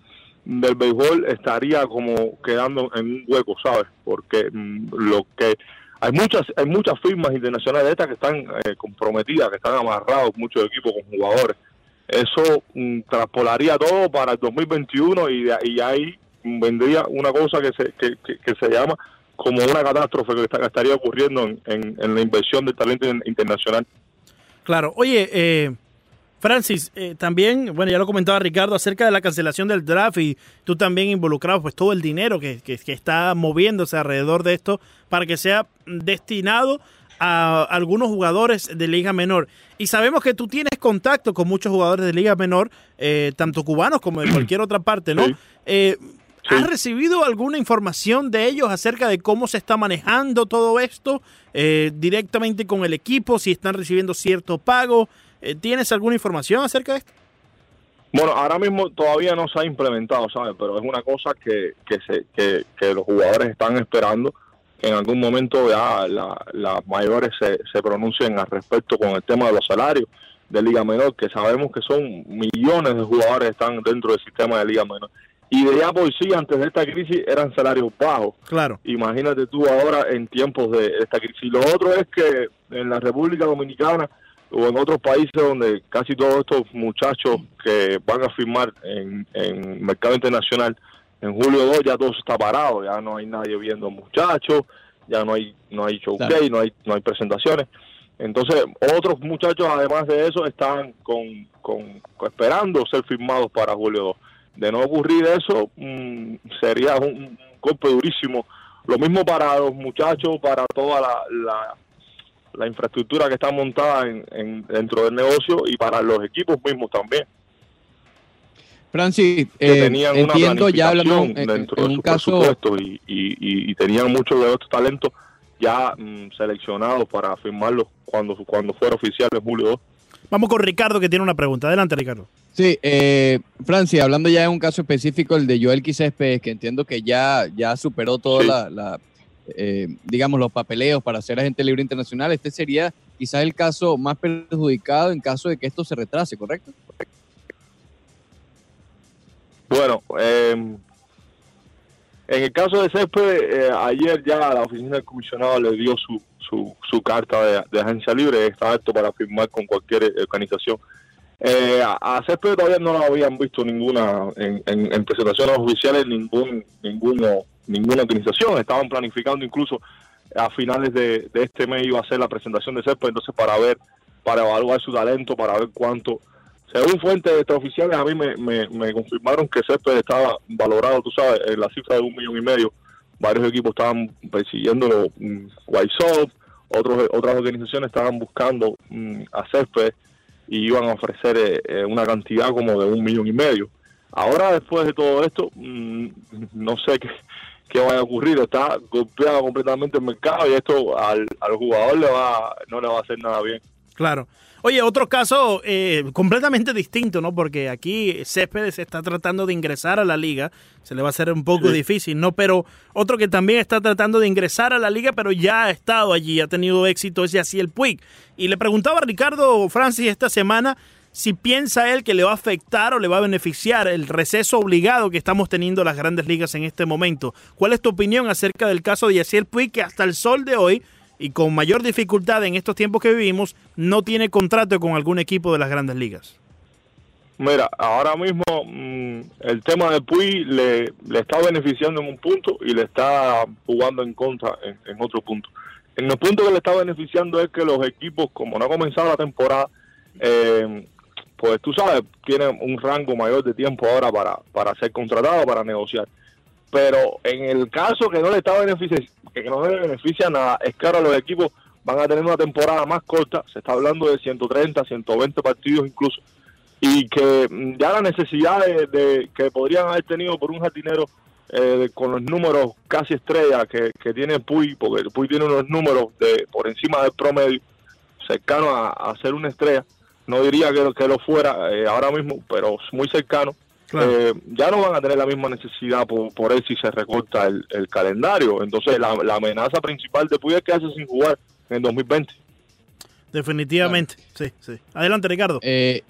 del béisbol estaría como quedando en un hueco, ¿sabes? Porque mm, lo que hay muchas hay muchas firmas internacionales de estas que están eh, comprometidas, que están amarrados muchos equipos con jugadores. Eso mm, traspolaría todo para el 2021 y, y ahí vendría una cosa que se, que, se llama como una catástrofe que, estaría ocurriendo en, en- la inversión del talento in- internacional. Claro. Oye, eh, Francis, eh, también, bueno, ya lo comentaba Ricardo acerca de la cancelación del draft y tú también involucrado, pues todo el dinero que- que está moviéndose alrededor de esto para que sea destinado a algunos jugadores de Liga Menor. Y sabemos que tú tienes contacto con muchos jugadores de Liga Menor, eh, tanto cubanos como de cualquier otra parte, ¿no? Sí. Eh, Sí. ¿Has recibido alguna información de ellos acerca de cómo se está manejando todo esto eh, directamente con el equipo, si están recibiendo cierto pago? ¿Tienes alguna información acerca de esto? Bueno, ahora mismo todavía no se ha implementado, ¿sabes? Pero es una cosa que, que, se, que, que los jugadores están esperando que en algún momento ya la- las mayores se, se pronuncien al respecto con el tema de los salarios de Liga Menor, que sabemos que son millones de jugadores que están dentro del sistema de Liga Menor. Y de ya por sí, antes de esta crisis, eran salarios bajos. Claro. Imagínate tú ahora en tiempos de esta crisis. Lo otro es que en la República Dominicana o en otros países donde casi todos estos muchachos que van a firmar en, en mercado internacional en julio 2 ya todo está parado, ya no hay nadie viendo muchachos, ya no hay no hay showcase, Claro. no hay no hay presentaciones. Entonces, otros muchachos además de eso están con, con- esperando ser firmados para julio 2. De no ocurrir eso, mm, sería un, un golpe durísimo. Lo mismo para los muchachos, para toda la, la, la infraestructura que está montada en, en- dentro del negocio y para los equipos mismos también, Francis, que eh, tenían una entiendo ya hablando planificación en, en- dentro en de un su caso, presupuesto y, y, y- y tenían muchos de estos talentos ya mm, seleccionados para firmarlos cuando, cuando fuera oficial en julio 2. Vamos con Ricardo que tiene una pregunta. Adelante, Ricardo. Sí, eh, Francis, hablando ya de un caso específico, el de Joel Quisespe, que entiendo que ya, ya superó toda Sí. la, la, eh, digamos, los papeleos para ser agente libre internacional, este sería quizás el caso más perjudicado en caso de que esto se retrase, ¿correcto? Bueno, en el caso de Césped, eh, ayer ya la oficina del comisionado le dio su, su, carta de, agencia libre, está apto para firmar con cualquier organización. Eh, a, Césped todavía no la habían visto ninguna, en, en- en presentaciones oficiales, ningún, ninguno, ninguna organización. Estaban planificando incluso a finales de, de este mes iba a ser la presentación de Césped, entonces para ver, para evaluar su talento, para ver cuánto según fuentes extraoficiales, a mí me, confirmaron que Césped estaba valorado, tú sabes, en la cifra de un millón y medio. Varios equipos estaban persiguiéndolo, mm, Sox, otros, otras organizaciones estaban buscando mm, a Césped y iban a ofrecer eh, eh, una cantidad como de un millón y medio. Ahora, después de todo esto, mm, no sé qué, qué vaya a ocurrir. Está golpeado completamente el mercado y esto al, al jugador le va, no le va a hacer nada bien. Claro. Oye, otro caso eh, completamente distinto, ¿no? Porque aquí Céspedes está tratando de ingresar a la liga. Se le va a hacer un poco Sí. difícil, ¿no? Pero otro que también está tratando de ingresar a la liga, pero ya ha estado allí, ha tenido éxito, es Yaciel Puig. Y le preguntaba a Ricardo Francis esta semana si piensa él que le va a afectar o le va a beneficiar el receso obligado que estamos teniendo las grandes ligas en este momento. ¿Cuál es tu opinión acerca del caso de Yaciel Puig, que hasta el sol de hoy y con mayor dificultad en estos tiempos que vivimos, no tiene contrato con algún equipo de las grandes ligas? Mira, ahora mismo mm, el tema de Puy le, está beneficiando en un punto y le está jugando en contra en, otro punto. En el punto que le está beneficiando es que los equipos, como no ha comenzado la temporada, eh, pues tú sabes, tienen un rango mayor de tiempo ahora para, para ser contratado, para negociar. Pero en el caso que no le está beneficiando, que no le beneficia nada, es que los equipos van a tener una temporada más corta, se está hablando de 130, 120 partidos incluso, y que mm, ya la necesidad de, que podrían haber tenido por un jardinero eh, con los números casi estrella que, tiene Puy, porque Puy tiene unos números de por encima del promedio, cercano a, a ser una estrella, no diría que, que lo fuera eh, ahora mismo, pero muy cercano. Eh, ya no van a tener la misma necesidad por, por él si se recorta el, calendario. Entonces, la, amenaza principal de Puy es hace sin jugar en 2020. Definitivamente, sí, sí. Adelante, Ricardo. Eh,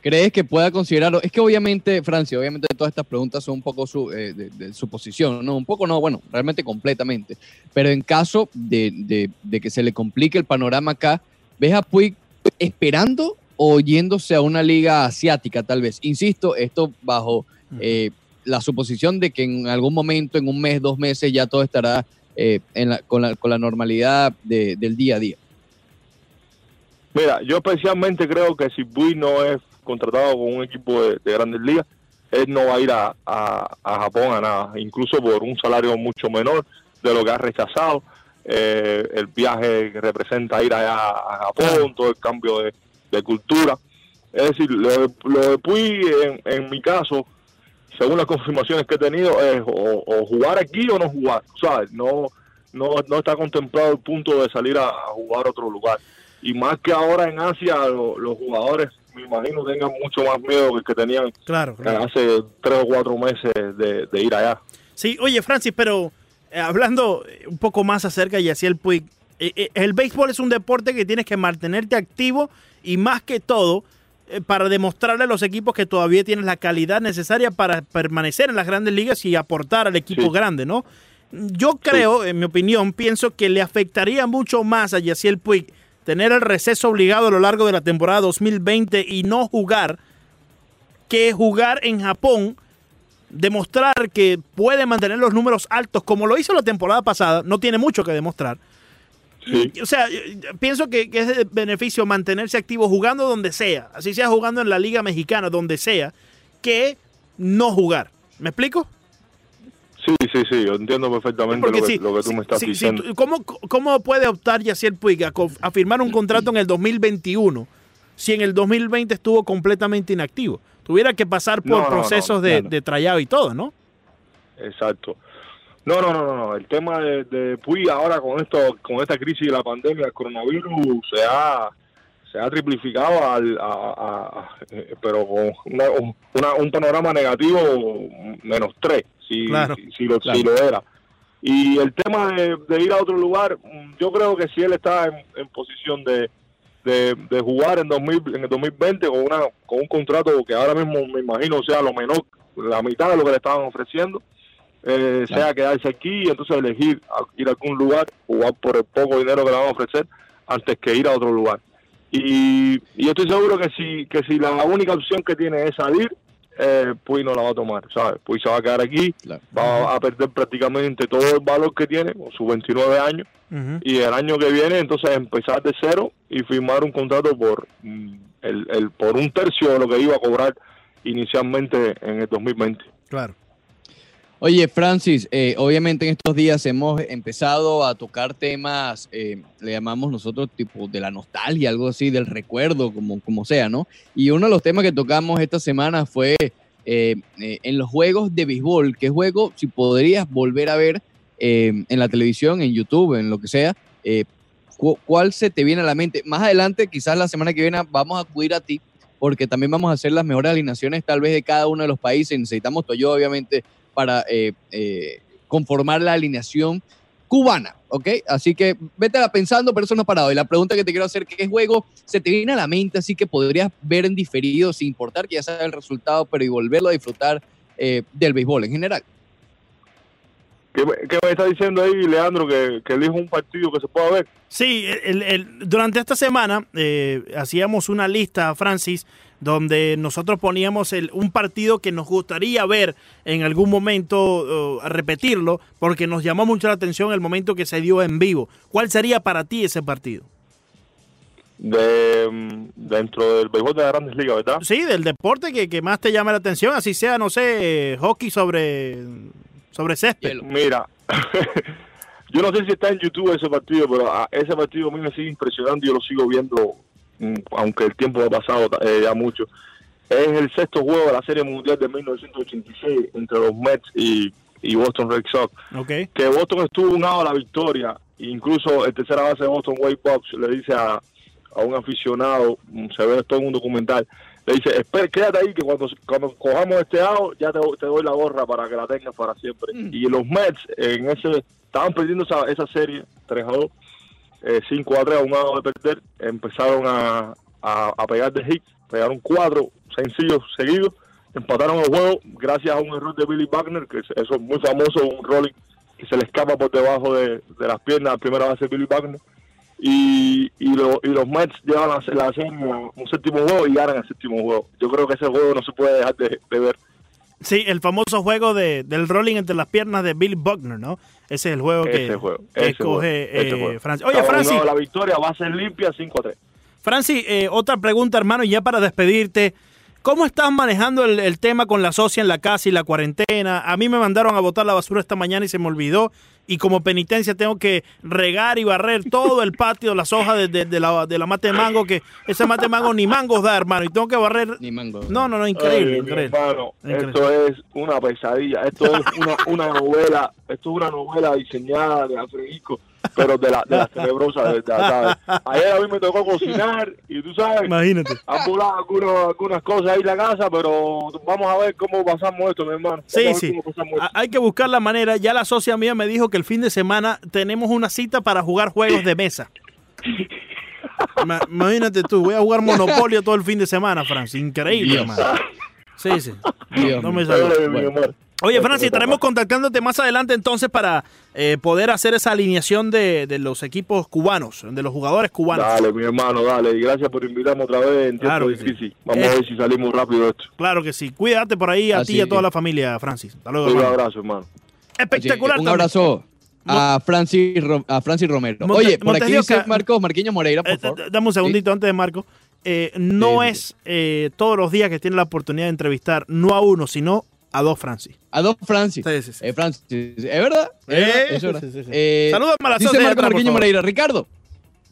¿Crees que pueda considerarlo? Es que obviamente, Francia, obviamente todas estas preguntas son un poco su, de, su posición, ¿no? Un poco no, bueno, realmente completamente. Pero en caso de, de que se le complique el panorama acá, ¿ves a Puig esperando o yéndose a una liga asiática tal vez. Insisto, esto bajo eh, la suposición de que en algún momento, en un mes, dos meses, ya todo estará eh, con, la, normalidad del día a día. Mira, yo especialmente creo que si Bui no es contratado con un equipo de, grandes ligas, él no va a ir a, Japón a nada, incluso por un salario mucho menor de lo que ha rechazado. Eh, el viaje que representa ir allá a Japón, todo el cambio de, de cultura. Es decir, lo de, lo Puy, en, mi caso, según las confirmaciones que he tenido, es o, jugar aquí o no jugar, ¿sabes? No, no, no está contemplado el punto de salir a, jugar a otro lugar. Y más que ahora en Asia, los jugadores, me imagino, tengan mucho más miedo que el que tenían claro, hace tres o cuatro meses de, ir allá. Sí, oye, Francis, pero eh, hablando un poco más acerca de el Puig, eh, eh, el béisbol es un deporte que tienes que mantenerte activo y más que todo eh, para demostrarle a los equipos que todavía tienes la calidad necesaria para permanecer en las grandes ligas y aportar al equipo grande, ¿no? Yo creo, en mi opinión, pienso que le afectaría mucho más a Yaciel Puig tener el receso obligado a lo largo de la temporada 2020 y no jugar que jugar en Japón, demostrar que puede mantener los números altos como lo hizo la temporada pasada, no tiene mucho que demostrar o sea, pienso que, es de beneficio mantenerse activo jugando donde sea, así sea jugando en la Liga Mexicana, donde sea, que no jugar. ¿Me explico? Sí, sí, sí, yo entiendo perfectamente lo que, tú me estás diciendo. ¿cómo, puede optar Yaciel Puig a, firmar un contrato en el 2021 si en el 2020 estuvo completamente inactivo? Tuviera que pasar por procesos de, de trayado y todo, ¿no? Exacto. No, no, no, no, El tema de, de Puy ahora con esto, con esta crisis de la pandemia, el coronavirus se ha se ha triplificado al, a, eh, pero con una, un panorama negativo menos tres, si, si, lo, si, lo, era. Y el tema de, ir a otro lugar, yo creo que si él está en, posición de, de, jugar en, 2000, en el 2020 con, una, con un contrato que ahora mismo me imagino sea lo menor, la mitad de lo que le estaban ofreciendo, eh, sea quedarse aquí y entonces elegir ir a algún lugar, jugar por el poco dinero que le van a ofrecer, antes que ir a otro lugar. Y, y estoy seguro que si, que si la única opción que tiene es salir, eh, pues no la va a tomar, ¿sabes? Pues se va a quedar aquí, va a perder prácticamente todo el valor que tiene con sus 29 años y el año que viene entonces empezar de cero y firmar un contrato por mm, el, el por un tercio de lo que iba a cobrar inicialmente en el 2020. Claro. Oye, Francis, eh, obviamente en estos días hemos empezado a tocar temas, eh, le llamamos nosotros tipo de la nostalgia, algo así, del recuerdo, como, como sea, ¿no? Y uno de los temas que tocamos esta semana fue eh, en los juegos de béisbol, ¿qué juego, si podrías volver a ver en la televisión, en YouTube, en lo que sea, cuál se te viene a la mente? Más adelante, quizás la semana que viene, vamos a acudir a ti, porque también vamos a hacer las mejores alineaciones tal vez de cada uno de los países. Necesitamos yo, obviamente, para eh, eh, conformar la alineación cubana, ¿ok? Así que vétela pensando, pero eso no ha parado. Y la pregunta que te quiero hacer, ¿qué juego se te viene a la mente así que podrías ver en diferido sin importar que ya sabes el resultado, pero y volverlo a disfrutar eh, del béisbol en general? ¿Qué, me- qué me está diciendo ahí, Leandro, que, que elijo un partido que se pueda ver? Sí, el- el- durante esta semana eh, hacíamos una lista, Francis, donde nosotros poníamos el- un partido que nos gustaría ver en algún momento, repetirlo, porque nos llamó mucho la atención el momento que se dio en vivo. ¿Cuál sería para ti ese partido? De, mm, dentro del béisbol de las grandes ligas, ¿verdad? Sí, del deporte que, que más te llama la atención, así sea, no sé, hockey sobre, sobre césped. Hielo. Mira, yo no sé si está en YouTube ese partido, pero a- ese partido a mí me sigue impresionando y yo lo sigo viendo, aunque el tiempo ha pasado eh, ya mucho. Es el sexto juego de la Serie Mundial de 1986 entre los Mets y, y Boston Red Sox. Que Boston estuvo unado a la victoria. Incluso el tercera base de Boston, Wade Boggs, le dice a, a un aficionado, mm, se ve esto en un documental, le dice, espera, quédate ahí que cuando, cuando cojamos este out ya te, te doy la gorra para que la tengas para siempre. Mm. Y los Mets en ese estaban perdiendo esa, esa serie 3 a 2, eh, 5 a 3 a un lado de perder, empezaron a, a, a pegar de hits, pegaron cuatro sencillos seguidos, empataron el juego gracias a un error de Billy Wagner, que es- eso es muy famoso, un rolling que se le escapa por debajo de, de las piernas a primera base de Billy Wagner. Y, y, lo- y los Mets llevan la, la serie a un séptimo juego y ganan el séptimo juego. Yo creo que ese juego no se puede dejar de, de ver. Sí, el famoso juego de, del rolling entre las piernas de Bill Buckner, ¿no? Ese es el juego que, juego. escoge juego, ese eh, juego. Francis. Oye, Francis, La victoria va a ser limpia 5 a 3. Francis, eh, otra pregunta, hermano, y ya para despedirte. ¿Cómo estás manejando el, el tema con la socia en la casa y la cuarentena? A mí me mandaron a botar la basura esta mañana y se me olvidó. Y como penitencia tengo que regar y barrer todo el patio, las hojas de, de- de la, de la mate de mango, que ese mate de mango ni mangos da, hermano. Y tengo que barrer. Ni mango. No, no, no, increíble, Ay, increíble. hermano, Increíble. esto es una pesadilla, esto es una, una novela, esto es una novela diseñada de Alfredisco, pero de la, de la tenebrosa verdad, ¿sabes? Ayer a mí me tocó cocinar y tú sabes, Imagínate. han volado algunos- algunas cosas ahí en la casa, pero vamos a ver cómo pasamos esto, mi hermano. Sí, sí. Hay que buscar la manera. Ya la socia mía me dijo que el fin de semana tenemos una cita para jugar juegos de mesa. Ma- Imagínate tú, voy a jugar Monopolio todo el fin de semana, Francis. Increíble, hermano. Sí, sí. Dios No me mío. salió. Bueno. Oye, Francis, estaremos contactándote más adelante entonces para eh, poder hacer esa alineación de, de los equipos cubanos, de los jugadores cubanos. Dale, mi hermano, dale, y gracias por invitarme otra vez en tiempo Claro sí. difícil. Vamos Eh. a ver si salimos rápido de esto. Claro que sí. Cuídate por ahí a Así ti y a toda la familia, Francis. Hasta luego, Un hermano. abrazo, hermano. Espectacular. Un también. abrazo a Francis, a Francis Romero. Monte- Oye, por aquí Montes de dice Marcos Marqueño Moreira, por Eh, favor. dame un segundito antes de Marco. Eh, no sí, es eh, todos los días que tiene la oportunidad de entrevistar, no a uno, sino a dos Francis. A dos Francis. Sí, sí, sí. Eh, Francis, ¿es verdad? ¿Es verdad? Eh, Salúdame a Dice Marco Marqueño. Moreira. Ricardo,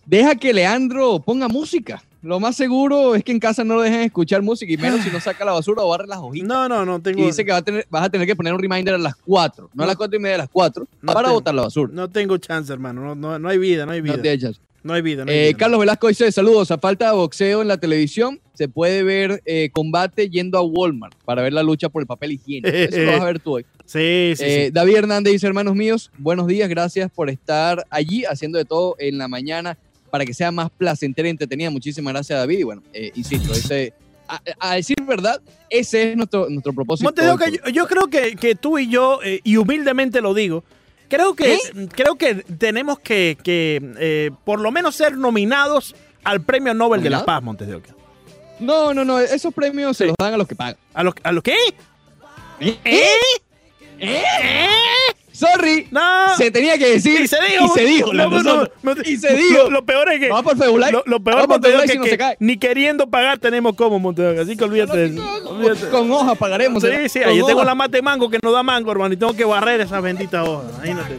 deja que Leandro ponga música. Lo más seguro es que en casa no lo dejen escuchar música y menos si no saca la basura o barre las hojitas. No, no, no tengo, Y dice que va a tener, vas a tener que poner un reminder a las 4, no a las 4 y media, a las 4, No para tengo- botar la basura. no tengo chance, hermano. No, no, no hay vida, no hay vida. No echas. No hay vida, no hay Eh, vida. Carlos Velasco dice, saludos, a falta de boxeo en la televisión, se puede ver eh, combate yendo a Walmart para ver la lucha por el papel higiénico. Eso lo vas a ver tú hoy. Sí, sí, Eh, sí. David Hernández dice, hermanos míos, buenos días, gracias por estar allí haciendo de todo en la mañana para que sea más placentera y entretenida. Muchísimas gracias, David. Y bueno, insisto, ese, a, a decir verdad, ese es nuestro, nuestro propósito. Yo, yo creo que, que tú y yo, y humildemente lo digo, creo que, creo que tenemos que, que, eh, por lo menos ser nominados al Premio Nobel de la. Paz, Montes de Oca. No, no, no, esos premios se los dan a los que pagan. ¿A lo, a lo qué? ¿Eh? Sorry, No. se tenía que decir Y se dijo. y se dijo, No, no, y se dijo. Lo, peor es que. Vamos por Febulay. Lo, lo peor, Oca, Febulay si que se cae. ni queriendo pagar tenemos como Oca, Así que olvídate de eso. Olvídate. Con hoja pagaremos. Sí, sí, ahí yo tengo la mate mango que no da mango, hermano, y tengo que barrer esas benditas hojas. Imagínate.